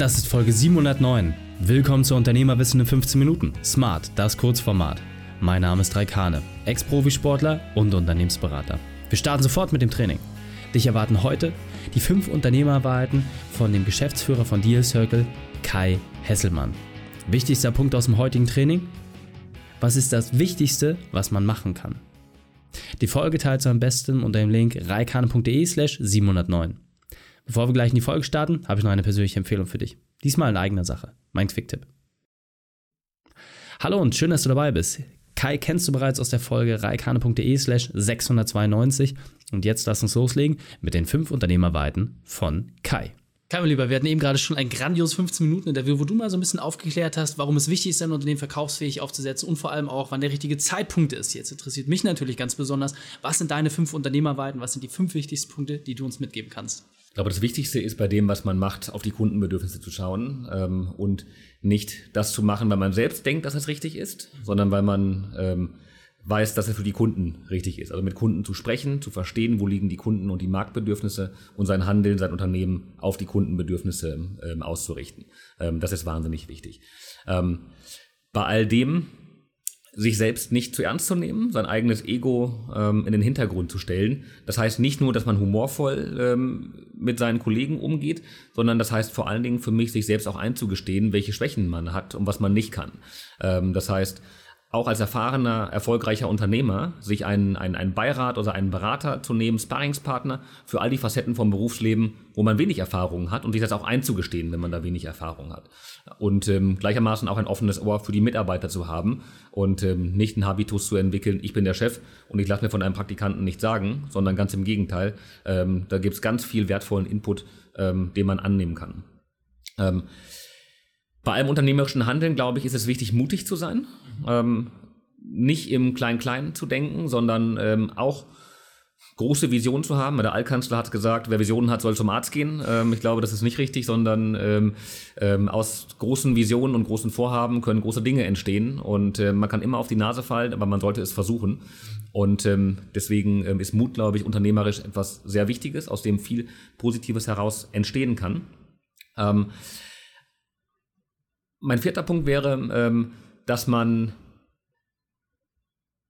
Das ist Folge 709. Willkommen zu Unternehmerwissen in 15 Minuten. Smart, das Kurzformat. Mein Name ist Raikane, Ex-Profisportler und Unternehmensberater. Wir starten sofort mit dem Training. Dich erwarten heute die fünf Unternehmerwahrheiten von dem Geschäftsführer von Deal Circle, Kai Hesselmann. Wichtigster Punkt aus dem heutigen Training? Was ist das Wichtigste, was man machen kann? Die Folge teilst du am besten unter dem Link reikane.de slash 709. Bevor wir gleich in die Folge starten, habe ich noch eine persönliche Empfehlung für dich. Diesmal in eigener Sache. Mein Quick-Tipp. Hallo und schön, dass du dabei bist. Kai kennst du bereits aus der Folge reikane.de slash 692 und jetzt lass uns loslegen mit den fünf Unternehmerweiten von Kai. Kai, mein Lieber, wir hatten eben gerade schon ein grandioses 15-Minuten-Interview, wo du mal so ein bisschen aufgeklärt hast, warum es wichtig ist, ein Unternehmen verkaufsfähig aufzusetzen und vor allem auch, wann der richtige Zeitpunkt ist. Jetzt interessiert mich natürlich ganz besonders, was sind deine fünf Unternehmerweiten, was sind die fünf wichtigsten Punkte, die du uns mitgeben kannst? Ich glaube, das Wichtigste ist bei dem, was man macht, auf die Kundenbedürfnisse zu schauen ähm, und nicht das zu machen, weil man selbst denkt, dass es richtig ist, sondern weil man ähm, weiß, dass es für die Kunden richtig ist. Also mit Kunden zu sprechen, zu verstehen, wo liegen die Kunden und die Marktbedürfnisse und sein Handeln, sein Unternehmen auf die Kundenbedürfnisse ähm, auszurichten. Ähm, das ist wahnsinnig wichtig. Ähm, bei all dem sich selbst nicht zu ernst zu nehmen, sein eigenes Ego ähm, in den Hintergrund zu stellen. Das heißt nicht nur, dass man humorvoll ähm, mit seinen Kollegen umgeht, sondern das heißt vor allen Dingen für mich, sich selbst auch einzugestehen, welche Schwächen man hat und was man nicht kann. Ähm, das heißt, auch als erfahrener, erfolgreicher Unternehmer sich einen, einen, einen Beirat oder einen Berater zu nehmen, Sparringspartner für all die Facetten vom Berufsleben, wo man wenig Erfahrung hat und sich das auch einzugestehen, wenn man da wenig Erfahrung hat. Und ähm, gleichermaßen auch ein offenes Ohr für die Mitarbeiter zu haben und ähm, nicht einen Habitus zu entwickeln, ich bin der Chef und ich lasse mir von einem Praktikanten nichts sagen, sondern ganz im Gegenteil. Ähm, da gibt's ganz viel wertvollen Input, ähm, den man annehmen kann. Bei allem unternehmerischen Handeln, glaube ich, ist es wichtig, mutig zu sein. Ähm, nicht im Klein-Klein zu denken, sondern ähm, auch große Visionen zu haben. Der Altkanzler hat gesagt, wer Visionen hat, soll zum Arzt gehen. Ähm, ich glaube, das ist nicht richtig, sondern ähm, ähm, aus großen Visionen und großen Vorhaben können große Dinge entstehen. Und äh, man kann immer auf die Nase fallen, aber man sollte es versuchen. Und ähm, deswegen ist Mut, glaube ich, unternehmerisch etwas sehr Wichtiges, aus dem viel Positives heraus entstehen kann. Mein vierter Punkt wäre, ähm, dass man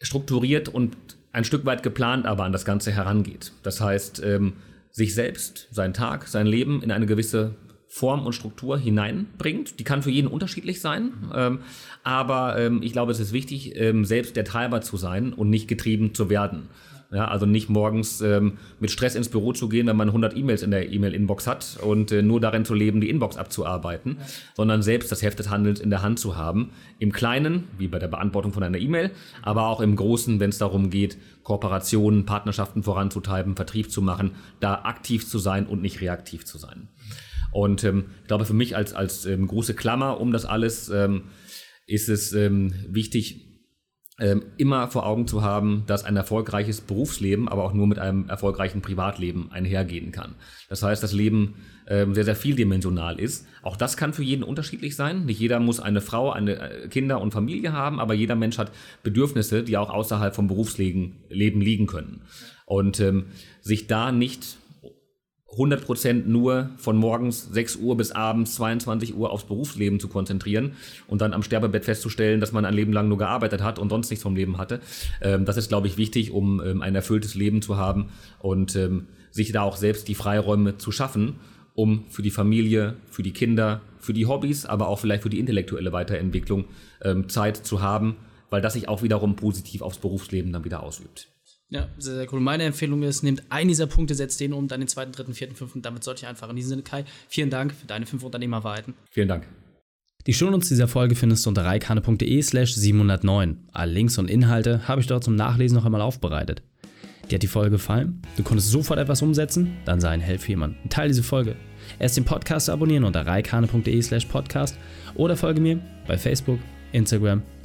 strukturiert und ein Stück weit geplant aber an das Ganze herangeht. Das heißt, ähm, sich selbst, seinen Tag, sein Leben in eine gewisse Form und Struktur hineinbringt. Die kann für jeden unterschiedlich sein, ähm, aber ähm, ich glaube, es ist wichtig, ähm, selbst der Treiber zu sein und nicht getrieben zu werden. Ja, also nicht morgens ähm, mit Stress ins Büro zu gehen, wenn man 100 E-Mails in der E-Mail-Inbox hat und äh, nur darin zu leben, die Inbox abzuarbeiten, ja. sondern selbst das Heft des Handelns in der Hand zu haben. Im Kleinen, wie bei der Beantwortung von einer E-Mail, aber auch im Großen, wenn es darum geht, Kooperationen, Partnerschaften voranzutreiben, Vertrieb zu machen, da aktiv zu sein und nicht reaktiv zu sein. Und ähm, ich glaube, für mich als, als ähm, große Klammer um das alles ähm, ist es ähm, wichtig, immer vor Augen zu haben, dass ein erfolgreiches Berufsleben, aber auch nur mit einem erfolgreichen Privatleben einhergehen kann. Das heißt, das Leben ähm, sehr, sehr vieldimensional ist. Auch das kann für jeden unterschiedlich sein. Nicht jeder muss eine Frau, eine äh, Kinder und Familie haben, aber jeder Mensch hat Bedürfnisse, die auch außerhalb vom Berufsleben liegen können. Und ähm, sich da nicht 100% nur von morgens 6 Uhr bis abends 22 Uhr aufs Berufsleben zu konzentrieren und dann am Sterbebett festzustellen, dass man ein Leben lang nur gearbeitet hat und sonst nichts vom Leben hatte. Ähm, das ist, glaube ich, wichtig, um ähm, ein erfülltes Leben zu haben und ähm, sich da auch selbst die Freiräume zu schaffen, um für die Familie, für die Kinder, für die Hobbys, aber auch vielleicht für die intellektuelle Weiterentwicklung Zeit zu haben, weil das sich auch wiederum positiv aufs Berufsleben dann wieder ausübt. Ja, sehr, sehr cool. Meine Empfehlung ist, nehmt einen dieser Punkte, setzt den um, dann den zweiten, dritten, vierten, fünften. Damit sollte ich einfach in diesem Sinne, Kai, vielen Dank für deine fünf Unternehmerwahrheiten. Vielen Dank. Die Shownotes dieser Folge findest du unter reikane.de slash 709. Alle Links und Inhalte habe ich dort zum Nachlesen noch einmal aufbereitet. Dir hat die Folge gefallen? Du konntest sofort etwas umsetzen? Dann sei ein Helf für jemanden. Teil diese Folge. Erst den Podcast abonnieren unter reikane.de slash podcast oder folge mir bei Facebook, Instagram,